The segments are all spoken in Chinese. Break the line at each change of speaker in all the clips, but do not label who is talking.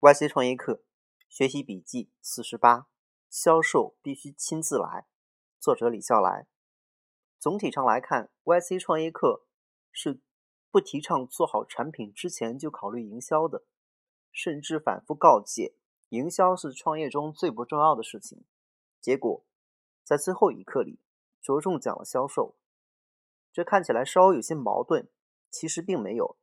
YC 创业课学习笔记四十八：销售必须亲自来。作者李笑来。总体上来看，YC 创业课是不提倡做好产品之前就考虑营销的，甚至反复告诫营销是创业中最不重要的事情。结果在最后一课里着重讲了销售，这看起来稍微有些矛盾，其实并没有。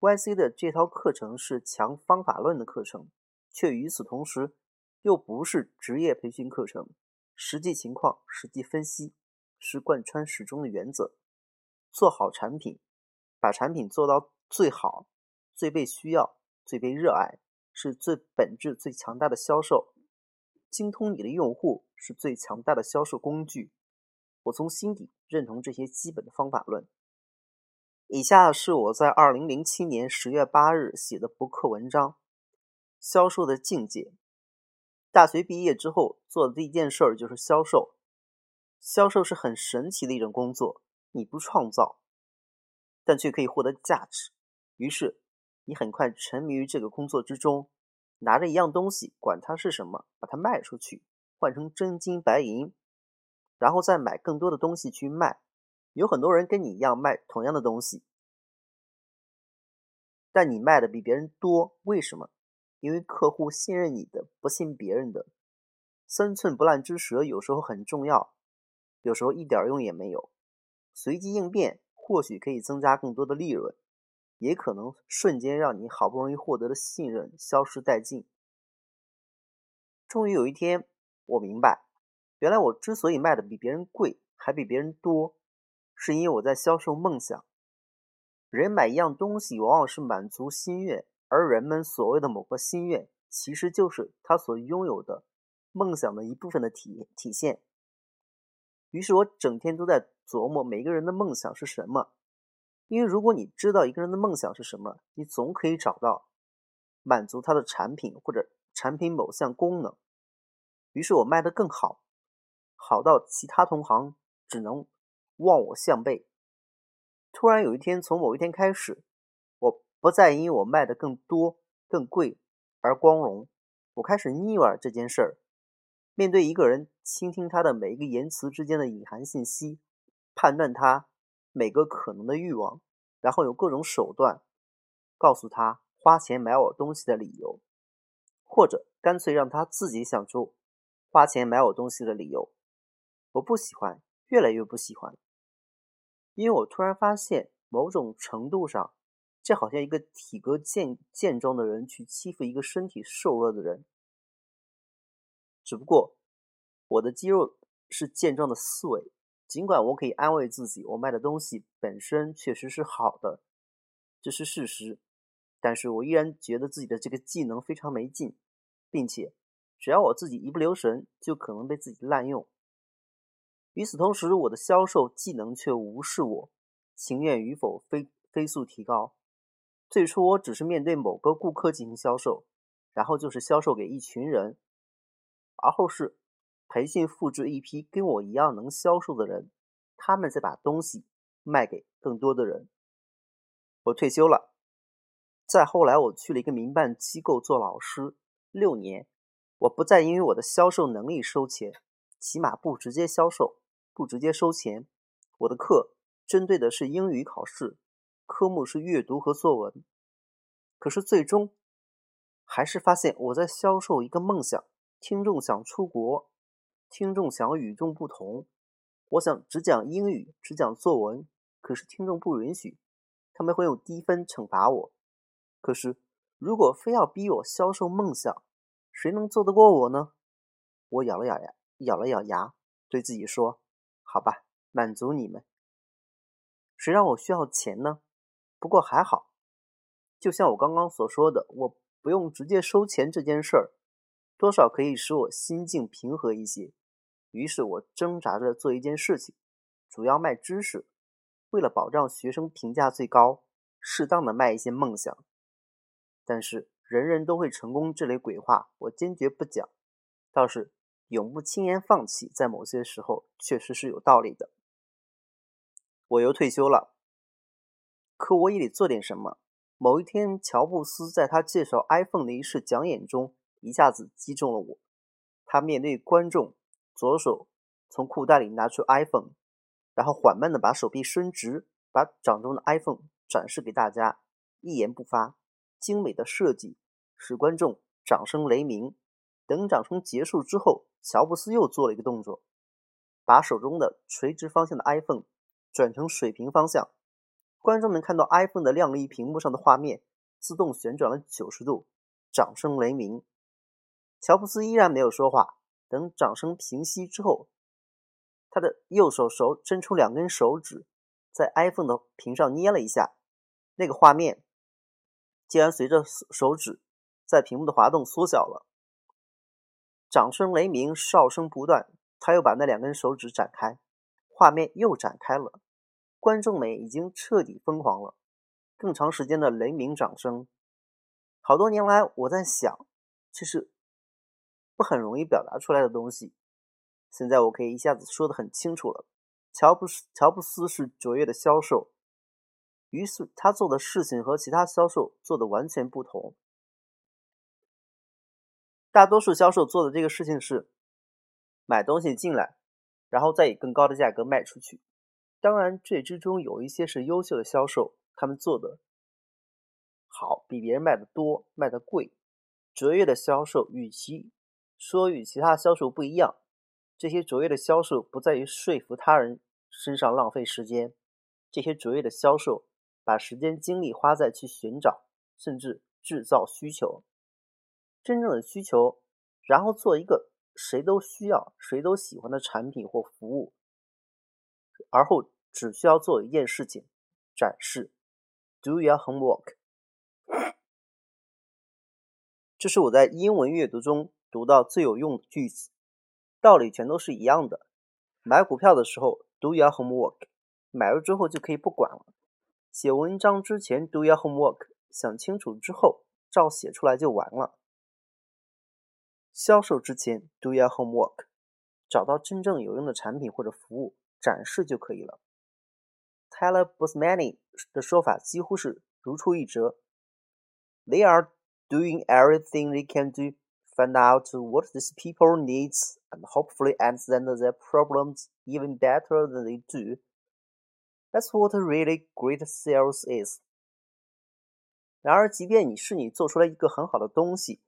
YC 的这套课程是强方法论的课程，却与此同时又不是职业培训课程。实际情况、实际分析是贯穿始终的原则。做好产品，把产品做到最好、最被需要、最被热爱，是最本质、最强大的销售。精通你的用户是最强大的销售工具。我从心底认同这些基本的方法论。以下是我在二零零七年十月八日写的博客文章《销售的境界》。大学毕业之后做的第一件事儿就是销售。销售是很神奇的一种工作，你不创造，但却可以获得价值。于是你很快沉迷于这个工作之中，拿着一样东西，管它是什么，把它卖出去，换成真金白银，然后再买更多的东西去卖。有很多人跟你一样卖同样的东西，但你卖的比别人多，为什么？因为客户信任你的，不信别人的。三寸不烂之舌有时候很重要，有时候一点用也没有。随机应变或许可以增加更多的利润，也可能瞬间让你好不容易获得的信任消失殆尽。终于有一天，我明白，原来我之所以卖的比别人贵，还比别人多。是因为我在销售梦想。人买一样东西，往往是满足心愿，而人们所谓的某个心愿，其实就是他所拥有的梦想的一部分的体体现。于是我整天都在琢磨每个人的梦想是什么。因为如果你知道一个人的梦想是什么，你总可以找到满足他的产品或者产品某项功能。于是我卖得更好，好到其他同行只能。望我项背。突然有一天，从某一天开始，我不再因我卖的更多、更贵而光荣。我开始腻歪这件事儿。面对一个人，倾听他的每一个言辞之间的隐含信息，判断他每个可能的欲望，然后有各种手段告诉他花钱买我东西的理由，或者干脆让他自己想出花钱买我东西的理由。我不喜欢，越来越不喜欢。因为我突然发现，某种程度上，这好像一个体格健健壮的人去欺负一个身体瘦弱的人。只不过，我的肌肉是健壮的思维，尽管我可以安慰自己，我卖的东西本身确实是好的，这是事实。但是我依然觉得自己的这个技能非常没劲，并且，只要我自己一不留神，就可能被自己滥用。与此同时，我的销售技能却无视我，情愿与否飞飞速提高。最初我只是面对某个顾客进行销售，然后就是销售给一群人，而后是培训复制一批跟我一样能销售的人，他们再把东西卖给更多的人。我退休了，再后来我去了一个民办机构做老师六年，我不再因为我的销售能力收钱，起码不直接销售。不直接收钱，我的课针对的是英语考试，科目是阅读和作文。可是最终还是发现我在销售一个梦想：听众想出国，听众想与众不同。我想只讲英语，只讲作文，可是听众不允许，他们会用低分惩罚我。可是如果非要逼我销售梦想，谁能做得过我呢？我咬了咬牙，咬了咬牙，对自己说。好吧，满足你们。谁让我需要钱呢？不过还好，就像我刚刚所说的，我不用直接收钱这件事儿，多少可以使我心境平和一些。于是我挣扎着做一件事情，主要卖知识，为了保障学生评价最高，适当的卖一些梦想。但是人人都会成功这类鬼话，我坚决不讲。倒是。永不轻言放弃，在某些时候确实是有道理的。我又退休了，可我也得做点什么。某一天，乔布斯在他介绍 iPhone 的一次讲演中，一下子击中了我。他面对观众，左手从裤袋里拿出 iPhone，然后缓慢地把手臂伸直，把掌中的 iPhone 展示给大家，一言不发。精美的设计使观众掌声雷鸣。等掌声结束之后，乔布斯又做了一个动作，把手中的垂直方向的 iPhone 转成水平方向。观众们看到 iPhone 的亮丽屏幕上的画面自动旋转了九十度，掌声雷鸣。乔布斯依然没有说话。等掌声平息之后，他的右手手伸出两根手指，在 iPhone 的屏上捏了一下，那个画面竟然随着手指在屏幕的滑动缩小了。掌声雷鸣，哨声不断。他又把那两根手指展开，画面又展开了。观众们已经彻底疯狂了，更长时间的雷鸣掌声。好多年来，我在想，这是不很容易表达出来的东西。现在我可以一下子说的很清楚了。乔布斯，乔布斯是卓越的销售，于是他做的事情和其他销售做的完全不同。大多数销售做的这个事情是买东西进来，然后再以更高的价格卖出去。当然，这之中有一些是优秀的销售，他们做的好，比别人卖的多，卖的贵。卓越的销售，与其说与其他销售不一样，这些卓越的销售不在于说服他人身上浪费时间，这些卓越的销售把时间精力花在去寻找甚至制造需求，真正的需求，然后做一个谁都需要、谁都喜欢的产品或服务。而后只需要做一件事情，展示，do your homework。这是我在英文阅读中读到最有用的句子，道理全都是一样的。买股票的时候，do your homework，买了之后就可以不管了。写文章之前，do your homework，想清楚之后照写出来就完了。销售之前，do your homework，找到真正有用的产品或者服务。展示就可以了。Tyler Bosmani 的说法几乎是如出一辙。They are doing everything they can do, find out what these people needs, and hopefully understand their problems even better than they do. That's what really great sales is. 然而，即便你是你做出来一个很好的东西，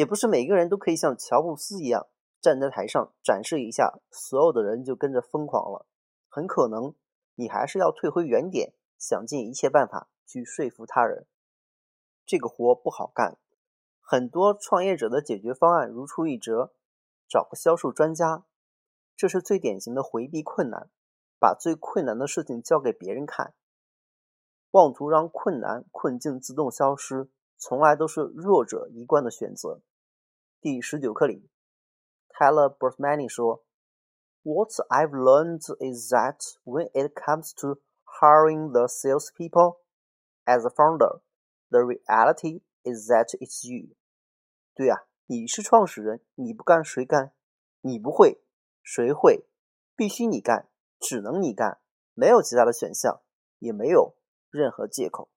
也不是每个人都可以像乔布斯一样站在台上展示一下，所有的人就跟着疯狂了。很可能你还是要退回原点，想尽一切办法去说服他人。这个活不好干。很多创业者的解决方案如出一辙：找个销售专家。这是最典型的回避困难，把最困难的事情交给别人看，妄图让困难困境自动消失，从来都是弱者一贯的选择。第十九课里。Tyler Bosmani 说：“What I've learned is that when it comes to hiring the salespeople, as a founder, the reality is that it's you。”对呀，你是创始人，你不干谁干？你不会，谁会？必须你干，只能你干，没有其他的选项，也没有任何借口。